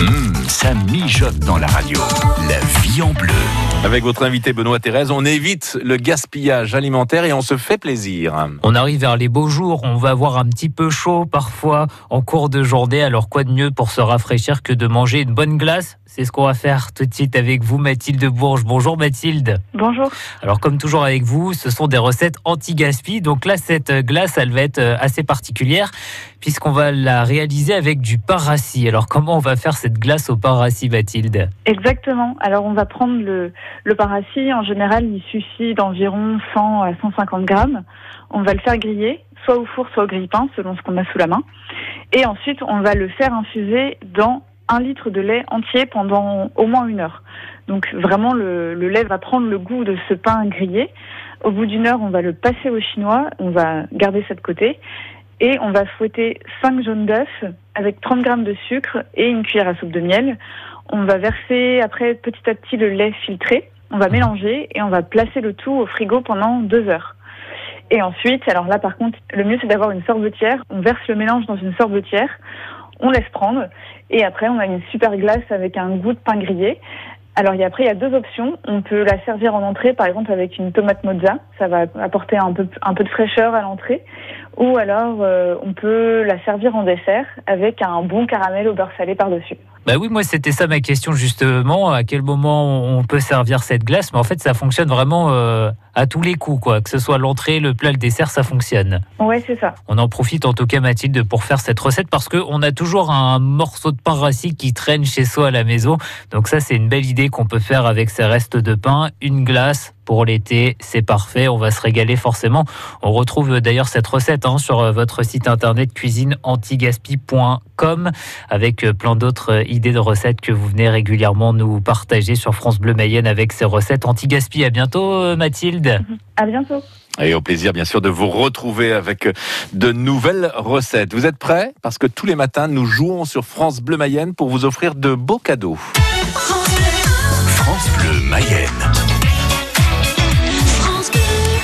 Hum, ça mijote dans la radio. La vie en bleu. Avec votre invité Benoît Thérèse, on évite le gaspillage alimentaire et on se fait plaisir. On arrive vers les beaux jours, on va avoir un petit peu chaud parfois en cours de journée, alors quoi de mieux pour se rafraîchir que de manger une bonne glace? C'est ce qu'on va faire tout de suite avec vous Mathilde Bourges. Bonjour Mathilde. Bonjour. Alors comme toujours avec vous, ce sont des recettes anti-gaspi. Donc là, cette glace, elle va être euh, assez particulière puisqu'on va la réaliser avec du paracis. Alors comment on va faire cette glace au paracis Mathilde? Exactement. Alors on va prendre le, le paracis, en général, il suffit d'environ 100 à 150 grammes. On va le faire griller, soit au four, soit au grille-pain, selon ce qu'on a sous la main. Et ensuite, on va le faire infuser dans un litre de lait entier pendant au moins une heure. Donc vraiment, le, lait va prendre le goût de ce pain grillé. Au bout d'une heure, on va le passer au chinois, on va garder ça de côté. Et on va fouetter 5 jaunes d'œufs avec 30 grammes de sucre et une cuillère à soupe de miel. On va verser après petit à petit le lait filtré on va mélanger et on va placer le tout au frigo pendant deux heures. Et ensuite, alors là par contre, le mieux c'est d'avoir une sorbetière. On verse le mélange dans une sorbetière, on laisse prendre et après on a une super glace avec un goût de pain grillé. Alors y après il y a deux options. On peut la servir en entrée par exemple avec une tomate mozza, ça va apporter un peu un peu de fraîcheur à l'entrée. Ou alors euh, on peut la servir en dessert avec un bon caramel au beurre salé par-dessus. Bah oui, moi c'était ça ma question justement. À quel moment on peut servir cette glace Mais en fait, ça fonctionne vraiment euh, à tous les coups, quoi. Que ce soit l'entrée, le plat, le dessert, ça fonctionne. Ouais, c'est ça. On en profite en tout cas, Mathilde, pour faire cette recette parce qu'on a toujours un morceau de pain rassis qui traîne chez soi à la maison. Donc ça, c'est une belle idée qu'on peut faire avec ces restes de pain, une glace pour l'été, c'est parfait, on va se régaler forcément. On retrouve d'ailleurs cette recette hein, sur euh, votre site internet cuisineantigaspi.com avec euh, plein d'autres euh, idées de recettes que vous venez régulièrement nous partager sur France Bleu Mayenne avec ces recettes anti-gaspi. À bientôt Mathilde. À bientôt. Et au plaisir, bien sûr, de vous retrouver avec de nouvelles recettes. Vous êtes prêts? Parce que tous les matins, nous jouons sur France Bleu Mayenne pour vous offrir de beaux cadeaux. France Bleu Mayenne.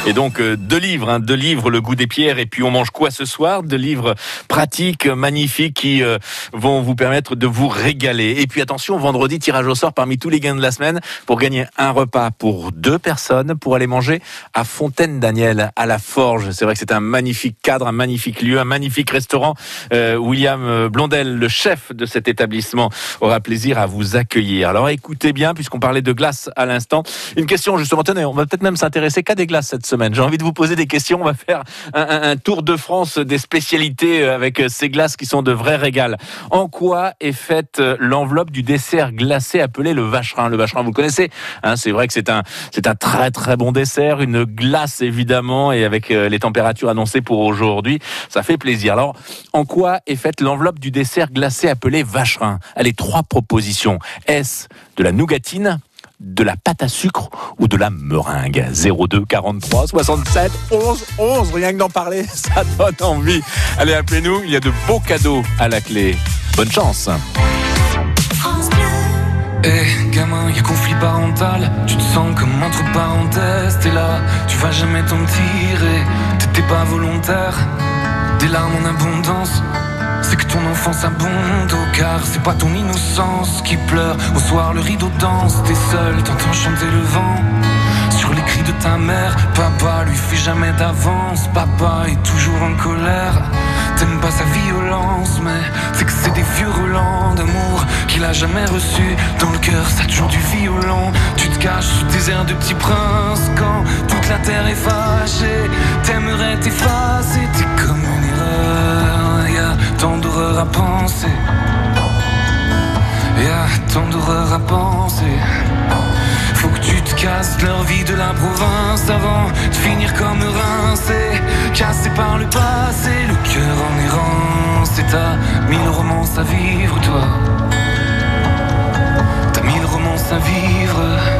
Et donc euh, deux livres, hein, deux livres, le goût des pierres et puis on mange quoi ce soir? Deux livres pratiques, magnifiques qui euh, vont vous permettre de vous régaler. Et puis attention, vendredi tirage au sort parmi tous les gains de la semaine pour gagner un repas pour deux personnes pour aller manger à Fontaine Daniel à la Forge. C'est vrai que c'est un magnifique cadre, un magnifique lieu, un magnifique restaurant. Euh, William Blondel, le chef de cet établissement, aura plaisir à vous accueillir. Alors écoutez bien, puisqu'on parlait de glace à l'instant, une question justement. Tenez, on va peut-être même s'intéresser qu'à des glaces cette semaine. J'ai envie de vous poser des questions. On va faire un, tour de France des spécialités euh, avec euh, ces glaces qui sont de vrais régals. En quoi est faite euh, l'enveloppe du dessert glacé appelé le vacherin? Le vacherin, vous le connaissez hein, C'est vrai que c'est un, c'est un très très bon dessert, une glace évidemment, et avec les températures annoncées pour aujourd'hui, ça fait plaisir. Alors, en quoi est faite l'enveloppe du dessert glacé appelé vacherin? Allez, trois propositions. Est-ce de la nougatine de la pâte à sucre ou de la meringue. 02 43 67 11 11 rien que d'en parler ça donne envie. Allez appelez-nous il y a de beaux cadeaux à la clé. Bonne chance. Eh hey, gamin, y'a conflit parental. Tu te sens comme entre parenthèses T'es là, tu vas jamais t'en tirer. T'étais pas volontaire. Des larmes en abondance c'est que ton enfance abonde au car c'est pas ton innocence qui pleure. Au soir, le rideau danse, t'es seul, t'entends chanter le vent. Sur les cris de ta mère, papa lui fait jamais d'avance. Papa est toujours en colère. T'aimes pas sa violence, mais c'est que c'est des vieux relents d'amour qu'il a jamais reçu. Dans le cœur, ça toujours du violent. Tu te caches sous des airs de petit prince quand toute la terre est fâchée. T'aimerais t'effacer, t'es comme une tant d'horreur à penser. Y'a tant d'horreur à penser. Faut que tu te casses leur vie de la province avant de finir comme rincé, cassé par le passé, le cœur en errance. C'est ta mille romances à vivre, toi. T'as mille romances à vivre.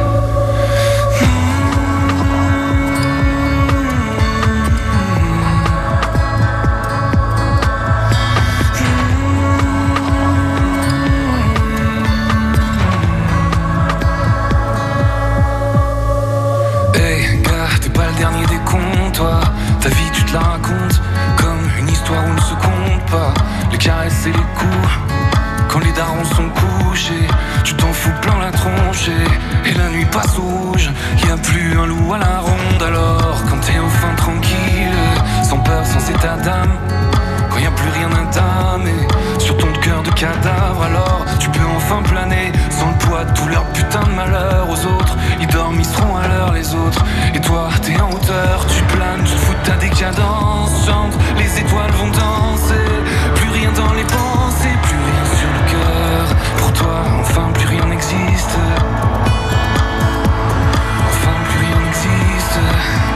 C'est les coups quand les darons sont couchés. Tu t'en fous plein la tronche et, la nuit passe au rouge. Y a plus un loup à la ronde alors quand t'es enfin tranquille, sans peur, sans état d'âme. Quand y a plus rien d'intamé sur ton cœur de cadavre alors tu peux enfin planer sans le poids de tout putain de malheur aux autres. Ils dorment, ils seront à l'heure les autres. Et toi, t'es en hauteur, tu planes, tu te fous ta décadence. Chante, les étoiles vont danser rien dans les pensées, plus rien sur le cœur. Pour toi, enfin, plus rien n'existe. Enfin, plus rien n'existe.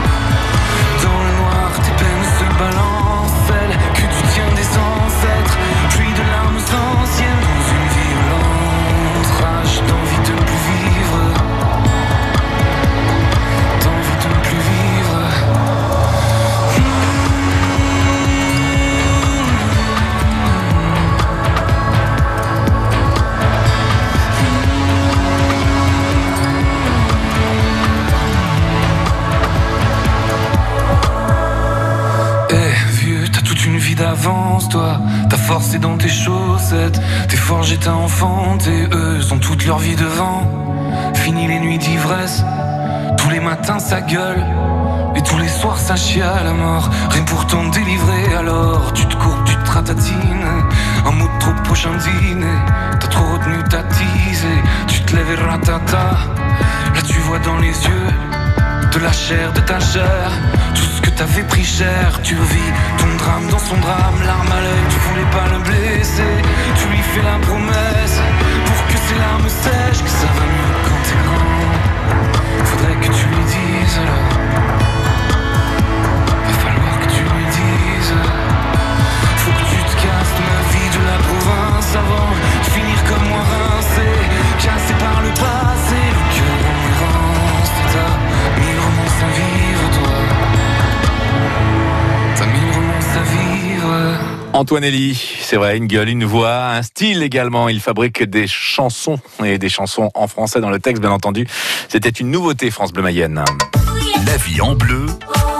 Dans tes chaussettes. T'es forgé, t'as enfanté. Eux ont toute leur vie devant. Fini les nuits d'ivresse. Tous les matins, ça gueule. Et tous les soirs, ça chie à la mort. Rien pour t'en délivrer, alors tu te courbes, tu te ratatines. Un mot de trop prochain dîner. T'as trop retenu ta teasée. Tu te lèves et ratata. Là, tu vois dans les yeux de la chair, de ta chair, tout ce que t'avais pris cher, tu vis ton drame dans son drame, l'arme à l'œil, tu voulais pas le blesser, tu lui fais la promesse, Antoine Elie, c'est vrai, une gueule, une voix, un style également. Il fabrique des chansons et des chansons en français dans le texte, bien entendu. C'était une nouveauté France Bleu Mayenne. La vie en bleu,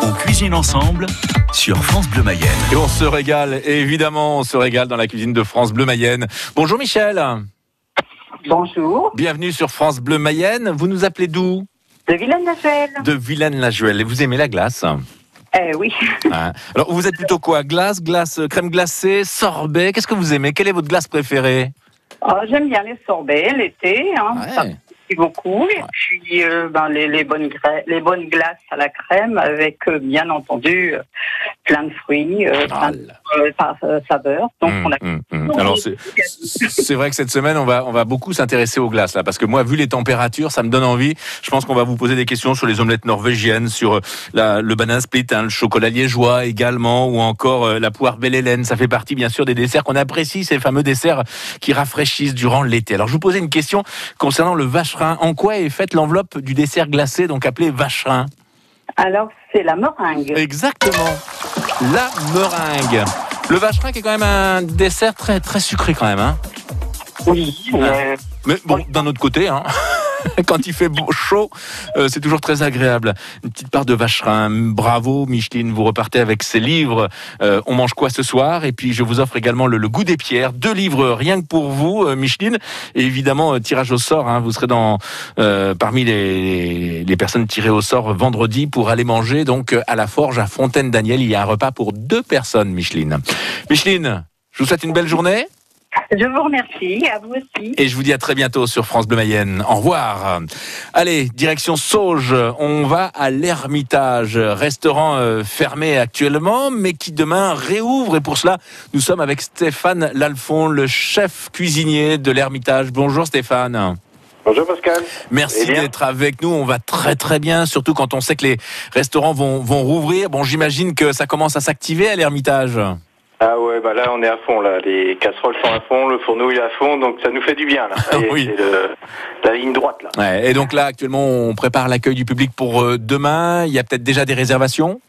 on cuisine ensemble sur France Bleu Mayenne. Et on se régale, évidemment, on se régale dans la cuisine de France Bleu Mayenne. Bonjour Michel, Bonjour, bienvenue sur France Bleu Mayenne. Vous nous appelez d'où? De Vilaine-la-Juelle. De Vilaine-la-Juelle. Et vous aimez la glace? Eh oui, Hein. Alors vous êtes plutôt quoi? Glace, glace, euh, crème glacée, sorbet? Qu'est-ce que vous aimez? Quelle est votre glace préférée? Ah, j'aime bien les sorbets l'été, hein, Ouais. Beaucoup. Et puis euh, ben, les, les, bonnes gra- les bonnes glaces à la crème avec euh, bien entendu euh, plein de fruits, Ah plein de saveurs. Donc Hum, on a hum, hum. Alors c'est vrai que cette semaine on va on va beaucoup s'intéresser aux glaces là parce que moi vu les températures ça me donne envie. Je pense qu'on va vous poser des questions sur les omelettes norvégiennes, sur la, le banana split, hein, le chocolat liégeois également ou encore la poire belle Hélène. Ça fait partie bien sûr des desserts qu'on apprécie, ces fameux desserts qui rafraîchissent durant l'été. Alors je vous posais une question concernant le vacherin. En quoi est faite l'enveloppe du dessert glacé donc appelé vacherin Alors c'est la meringue. Exactement. La meringue. Le vacherin qui est quand même un dessert très très sucré quand même. Hein Oui, euh, Mais bon, d'un autre côté, hein, quand il fait beau- chaud, euh, c'est toujours très agréable. Une petite part de vacherin. Bravo, Micheline, vous repartez avec ces livres. Euh, on mange quoi ce soir? Et puis, je vous offre également le, le goût des pierres. Deux livres rien que pour vous, euh, Micheline. Et évidemment, euh, tirage au sort. hein, vous serez dans euh, parmi les, les personnes tirées au sort vendredi pour aller manger donc à la Forge à Fontaine-Daniel. Il y a un repas pour deux personnes, Micheline. Micheline, je vous souhaite une belle journée. Je vous remercie, à vous aussi. Et je vous dis à très bientôt sur France Bleu Mayenne. Au revoir. Allez, direction Sauge. On va à l'Ermitage, restaurant euh, fermé actuellement, mais qui demain réouvre. Et pour cela, nous sommes avec Stéphane Lalfond, le chef cuisinier de l'Ermitage. Bonjour Stéphane. Bonjour Pascal. Merci d'être avec nous. On va très très bien, surtout quand on sait que les restaurants vont, vont rouvrir. Bon, j'imagine que ça commence à s'activer à l'Ermitage. Ah ouais, bah là on est à fond là. Les casseroles sont à fond, le fourneau il est à fond, donc ça nous fait du bien là. Oui. C'est la ligne droite là. Ouais, et donc là, actuellement, on prépare l'accueil du public pour euh, demain. Il y a peut-être déjà des réservations?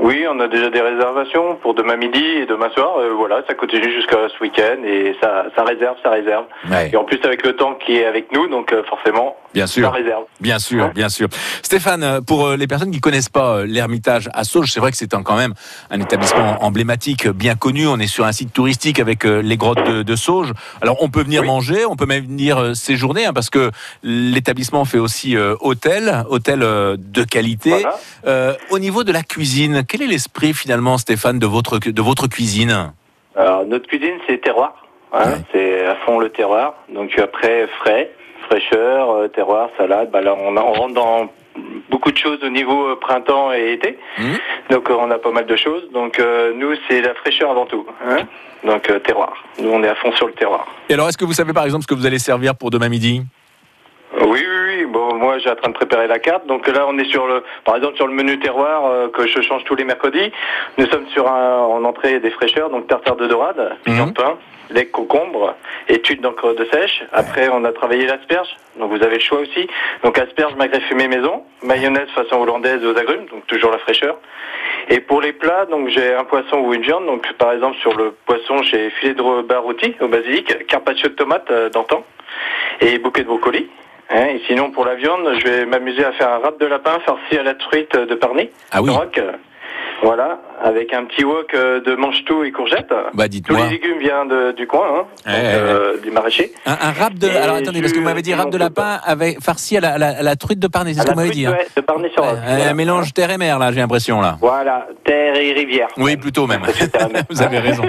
Oui, on a déjà des réservations pour demain midi et demain soir. Euh, voilà, ça continue jusqu'à ce week-end et ça, ça réserve, ça réserve. Ouais. Et en plus avec le temps qui est avec nous, donc euh, forcément, Bien sûr. Bien sûr, bien sûr. Stéphane, euh, pour euh, les personnes qui connaissent pas euh, l'Ermitage à Sauges, c'est vrai que c'est quand même un établissement emblématique, bien connu. On est sur un site touristique avec les grottes de, de Sauges. Alors on peut venir Oui. manger, on peut même venir séjourner, hein, parce que l'établissement fait aussi euh, hôtel, hôtel euh, de qualité. Voilà. Euh, au niveau de la cuisine, quel est l'esprit finalement, Stéphane, de votre de votre cuisine? Alors, notre cuisine, c'est terroir. hein, Ouais. C'est à fond le terroir. Donc après, frais, fraîcheur, euh, terroir, salade. Bah, là, on, on rentre dans beaucoup de choses au niveau euh, printemps et été. Mhm. Donc euh, on a pas mal de choses. Donc euh, nous, c'est la fraîcheur avant tout. hein. Donc euh, terroir. Nous, on est à fond sur le terroir. Et alors, est-ce que vous savez par exemple ce que vous allez servir pour demain midi? Oui, oui, moi, j'ai en train de préparer la carte. Donc là, on est sur le, par exemple, sur le menu terroir euh, que je change tous les mercredis. Nous sommes sur un, en entrée des fraîcheurs, donc tartare de dorade, Mhm. de pain, lait de concombre, étude d'encre de sèche. Après, on a travaillé l'asperge. Donc vous avez le choix aussi. Donc asperge magret fumé maison, mayonnaise façon hollandaise aux agrumes, donc toujours la fraîcheur. Et pour les plats, donc j'ai un poisson ou une viande. Donc par exemple sur le poisson, j'ai filet de bar rôti au basilic, carpaccio de tomate euh, d'antan et bouquet de brocoli. Hein, et sinon pour la viande, je vais m'amuser à faire un râpe de lapin farci à la truite de Parny, Ah oui. rock. Voilà, avec un petit wok euh, de manche-tout et courgettes. Bah Tous les légumes viennent de- du coin, hein, donc, euh, du maraîcher. Un, un rap de. Et Alors attendez, parce que vous m'avez dit rap de lapin avec farci à la, truite de Parnay, c'est ce que vous m'avez dit. hein. de. Ouais, Un mélange terre et mer, là, j'ai l'impression, là. Voilà, terre et rivière. Oui, plutôt même. Vous avez raison.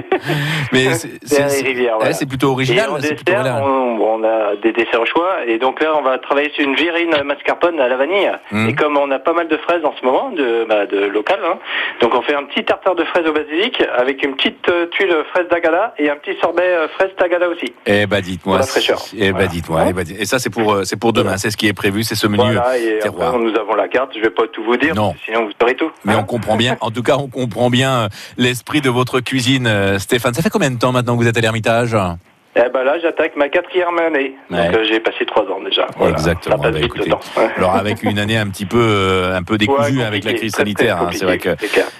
Mais c'est- Terre et rivière, voilà. c'est plutôt Et original. en c'est plutôt original. on, on a des desserts au choix. Et donc là, on va travailler sur une virine mascarpone à la vanille. Mhm. Et comme on a pas mal de fraises en ce moment, de, bah, de local, hein, donc on fait un petit tartare de fraises au basilic avec une petite euh, tuile fraise d'agala et un petit sorbet euh, fraise tagala aussi. Eh bah dites-moi. Pour la fraîcheur. Eh bah dites-moi. dites- Et ça, c'est pour, euh, c'est pour demain. C'est ce qui est prévu. C'est ce menu. Voilà, et terroir. après, nous avons la carte. Je vais pas tout vous dire, Non. sinon vous saurez tout. Mais Hein on comprend bien. En tout cas, on comprend bien l'esprit de votre cuisine, Stéphane. Ça fait combien de temps maintenant que vous êtes à l'Ermitage? Eh ben là, j'attaque ma quatrième année. Ouais. Donc euh, j'ai passé trois ans déjà. Voilà. Exactement. Ça passe Bah, vite écoutez, le temps. Ouais. Alors avec une année un petit peu, euh, un peu décousue Ouais, avec la crise sanitaire. hein. c'est vrai que.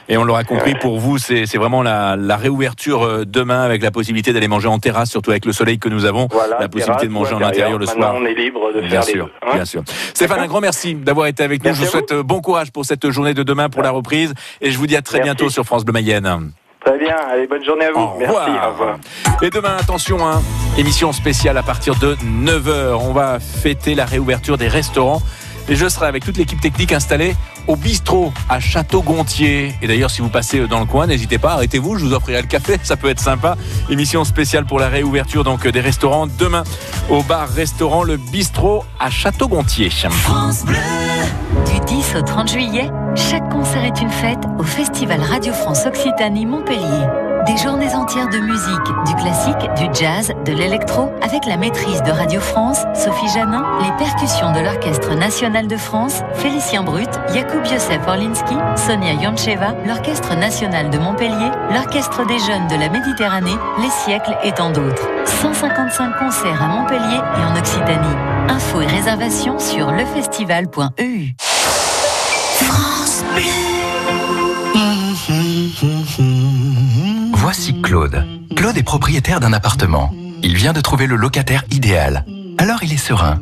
Et on l'aura compris, pour vous, c'est vraiment la, la réouverture euh, demain avec la possibilité d'aller manger en terrasse, surtout avec le soleil que nous avons, Voilà, la possibilité de manger en intérieur le soir. on est libre de Bien faire les sûr, deux. hein. bien sûr. Stéphane, un grand merci d'avoir été avec nous. Merci je vous souhaite euh, bon courage pour cette journée de demain pour la reprise et je vous dis à très Merci. bientôt sur France Bleu Mayenne. Très bien. Allez, bonne journée à vous. Au Merci. revoir. Au revoir. Et demain, attention, hein, émission spéciale à partir de 9h. On va fêter la réouverture des restaurants. Et je serai avec toute l'équipe technique installée au bistrot à Château-Gontier. Et d'ailleurs, si vous passez dans le coin, n'hésitez pas, arrêtez-vous, je vous offrirai le café, ça peut être sympa. Émission spéciale pour la réouverture donc des restaurants demain au bar-restaurant Le Bistrot à Château-Gontier. Du 10 au 30 juillet, chaque concert est une fête au Festival Radio France Occitanie Montpellier. Des journées entières de musique, du classique, du jazz, de l'électro, avec la maîtrise de Radio France, Sophie Janin, les percussions de l'Orchestre National de France, Félicien Brut, Jakub Josef Orlinski, Sonia Yoncheva, l'Orchestre National de Montpellier, l'Orchestre des Jeunes de la Méditerranée, Les Siècles et tant d'autres. 155 concerts à Montpellier et en Occitanie. Infos et réservations sur lefestival.eu. Voici Claude. Claude est propriétaire d'un appartement. Il vient de trouver le locataire idéal. Alors il est serein.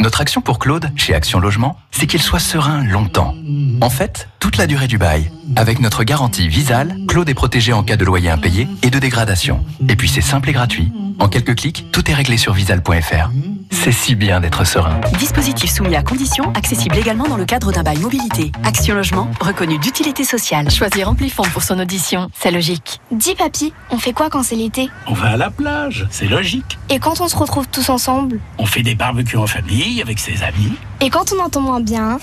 Notre action pour Claude, chez Action Logement, c'est qu'il soit serein longtemps. En fait, toute la durée du bail. Avec notre garantie Visal, Claude est protégé en cas de loyer impayé et de dégradation. Et puis c'est simple et gratuit. En quelques clics, tout est réglé sur visal.fr. C'est si bien d'être serein. Dispositif soumis à conditions, accessible également dans le cadre d'un bail mobilité. Action Logement, reconnu d'utilité sociale. Choisir Amplifon pour son audition, c'est logique. Dis papy, on fait quoi quand c'est l'été? On va à la plage, c'est logique. Et quand on se retrouve tous ensemble? On fait des barbecues en famille avec ses amis. Et quand on entend moins bien?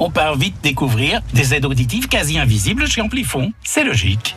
On part vite découvrir des aides auditives quasi invisibles chez Amplifon. C'est logique.